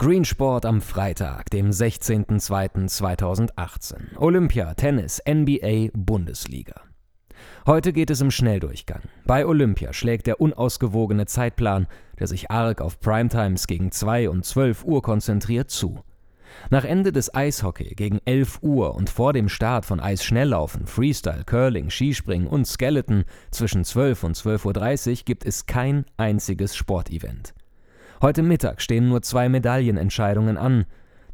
Screensport am Freitag, dem 16.02.2018. Olympia, Tennis, NBA, Bundesliga. Heute geht es im Schnelldurchgang. Bei Olympia schlägt der unausgewogene Zeitplan, der sich arg auf Primetimes gegen 2 und 12 Uhr konzentriert, zu. Nach Ende des Eishockey gegen 11 Uhr und vor dem Start von Eisschnelllaufen, Freestyle, Curling, Skispringen und Skeleton zwischen 12 und 12.30 Uhr gibt es kein einziges Sportevent. Heute Mittag stehen nur zwei Medaillenentscheidungen an.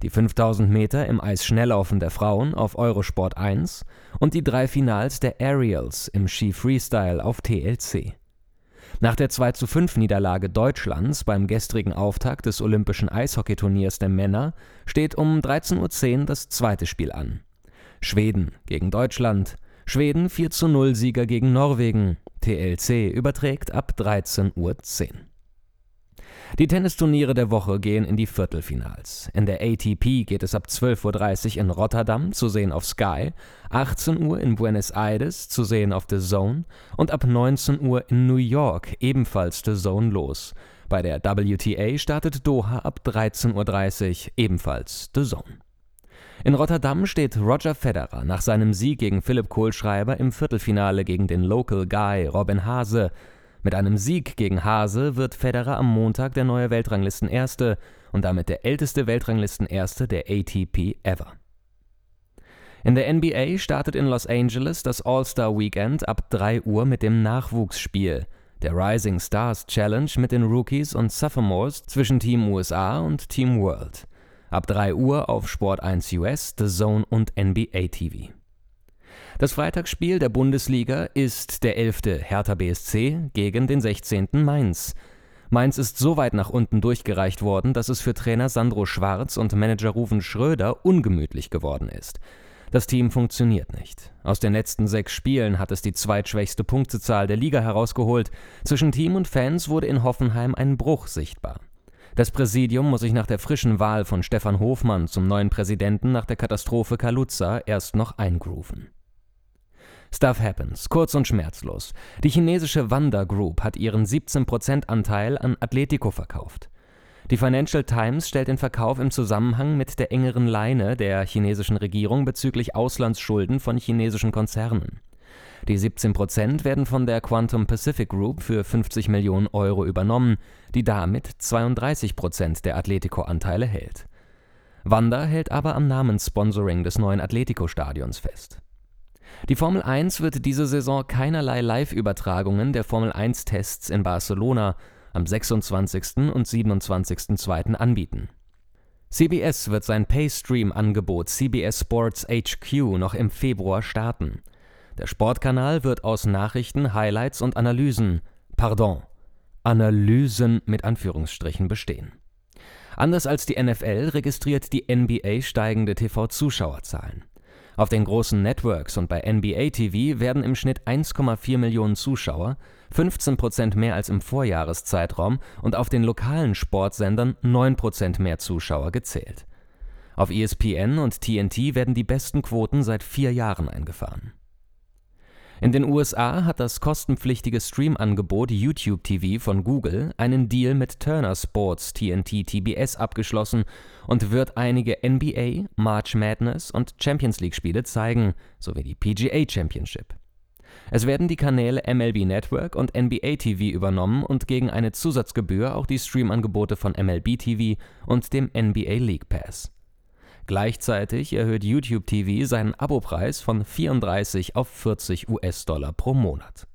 Die 5000 Meter im Eisschnelllaufen der Frauen auf Eurosport 1 und die drei Finals der Aerials im Ski Freestyle auf TLC. Nach der 2:5 Niederlage Deutschlands beim gestrigen Auftakt des Olympischen Eishockeyturniers der Männer steht um 13:10 Uhr das zweite Spiel an. Schweden gegen Deutschland, Schweden 4:0 Sieger gegen Norwegen, TLC überträgt ab 13:10 Uhr. Die Tennisturniere der Woche gehen in die Viertelfinals. In der ATP geht es ab 12.30 Uhr in Rotterdam, zu sehen auf Sky, 18 Uhr in Buenos Aires, zu sehen auf The Zone und ab 19 Uhr in New York, ebenfalls The Zone, los. Bei der WTA startet Doha ab 13.30 Uhr, ebenfalls The Zone. In Rotterdam steht Roger Federer nach seinem Sieg gegen Philipp Kohlschreiber im Viertelfinale gegen den Local Guy Robin Hase mit einem Sieg gegen Hase wird Federer am Montag der neue Weltranglistenerste und damit der älteste Weltranglistenerste der ATP ever. In der NBA startet in Los Angeles das All-Star Weekend ab 3 Uhr mit dem Nachwuchsspiel, der Rising Stars Challenge mit den Rookies und Sophomores zwischen Team USA und Team World. Ab 3 Uhr auf Sport 1 US, The Zone und NBA TV. Das Freitagsspiel der Bundesliga ist der 11. Hertha BSC gegen den 16. Mainz. Mainz ist so weit nach unten durchgereicht worden, dass es für Trainer Sandro Schwarz und Manager Ruven Schröder ungemütlich geworden ist. Das Team funktioniert nicht. Aus den letzten sechs Spielen hat es die zweitschwächste Punktezahl der Liga herausgeholt. Zwischen Team und Fans wurde in Hoffenheim ein Bruch sichtbar. Das Präsidium muss sich nach der frischen Wahl von Stefan Hofmann zum neuen Präsidenten nach der Katastrophe Kaluza erst noch eingrooven. Stuff Happens, kurz und schmerzlos. Die chinesische Wanda Group hat ihren 17% Anteil an Atletico verkauft. Die Financial Times stellt den Verkauf im Zusammenhang mit der engeren Leine der chinesischen Regierung bezüglich Auslandsschulden von chinesischen Konzernen. Die 17% werden von der Quantum Pacific Group für 50 Millionen Euro übernommen, die damit 32% der Atletico-Anteile hält. Wanda hält aber am Namenssponsoring des neuen Atletico-Stadions fest. Die Formel 1 wird diese Saison keinerlei Live-Übertragungen der Formel-1-Tests in Barcelona am 26. und 27.02. anbieten. CBS wird sein Paystream-Angebot CBS Sports HQ noch im Februar starten. Der Sportkanal wird aus Nachrichten, Highlights und Analysen, pardon, Analysen mit Anführungsstrichen bestehen. Anders als die NFL registriert die NBA steigende TV-Zuschauerzahlen. Auf den großen Networks und bei NBA TV werden im Schnitt 1,4 Millionen Zuschauer, 15 Prozent mehr als im Vorjahreszeitraum und auf den lokalen Sportsendern 9 Prozent mehr Zuschauer gezählt. Auf ESPN und TNT werden die besten Quoten seit vier Jahren eingefahren in den USA hat das kostenpflichtige Streamangebot YouTube TV von Google einen Deal mit Turner Sports TNT TBS abgeschlossen und wird einige NBA, March Madness und Champions League Spiele zeigen, sowie die PGA Championship. Es werden die Kanäle MLB Network und NBA TV übernommen und gegen eine Zusatzgebühr auch die Streamangebote von MLB TV und dem NBA League Pass. Gleichzeitig erhöht YouTube TV seinen Abopreis von 34 auf 40 US-Dollar pro Monat.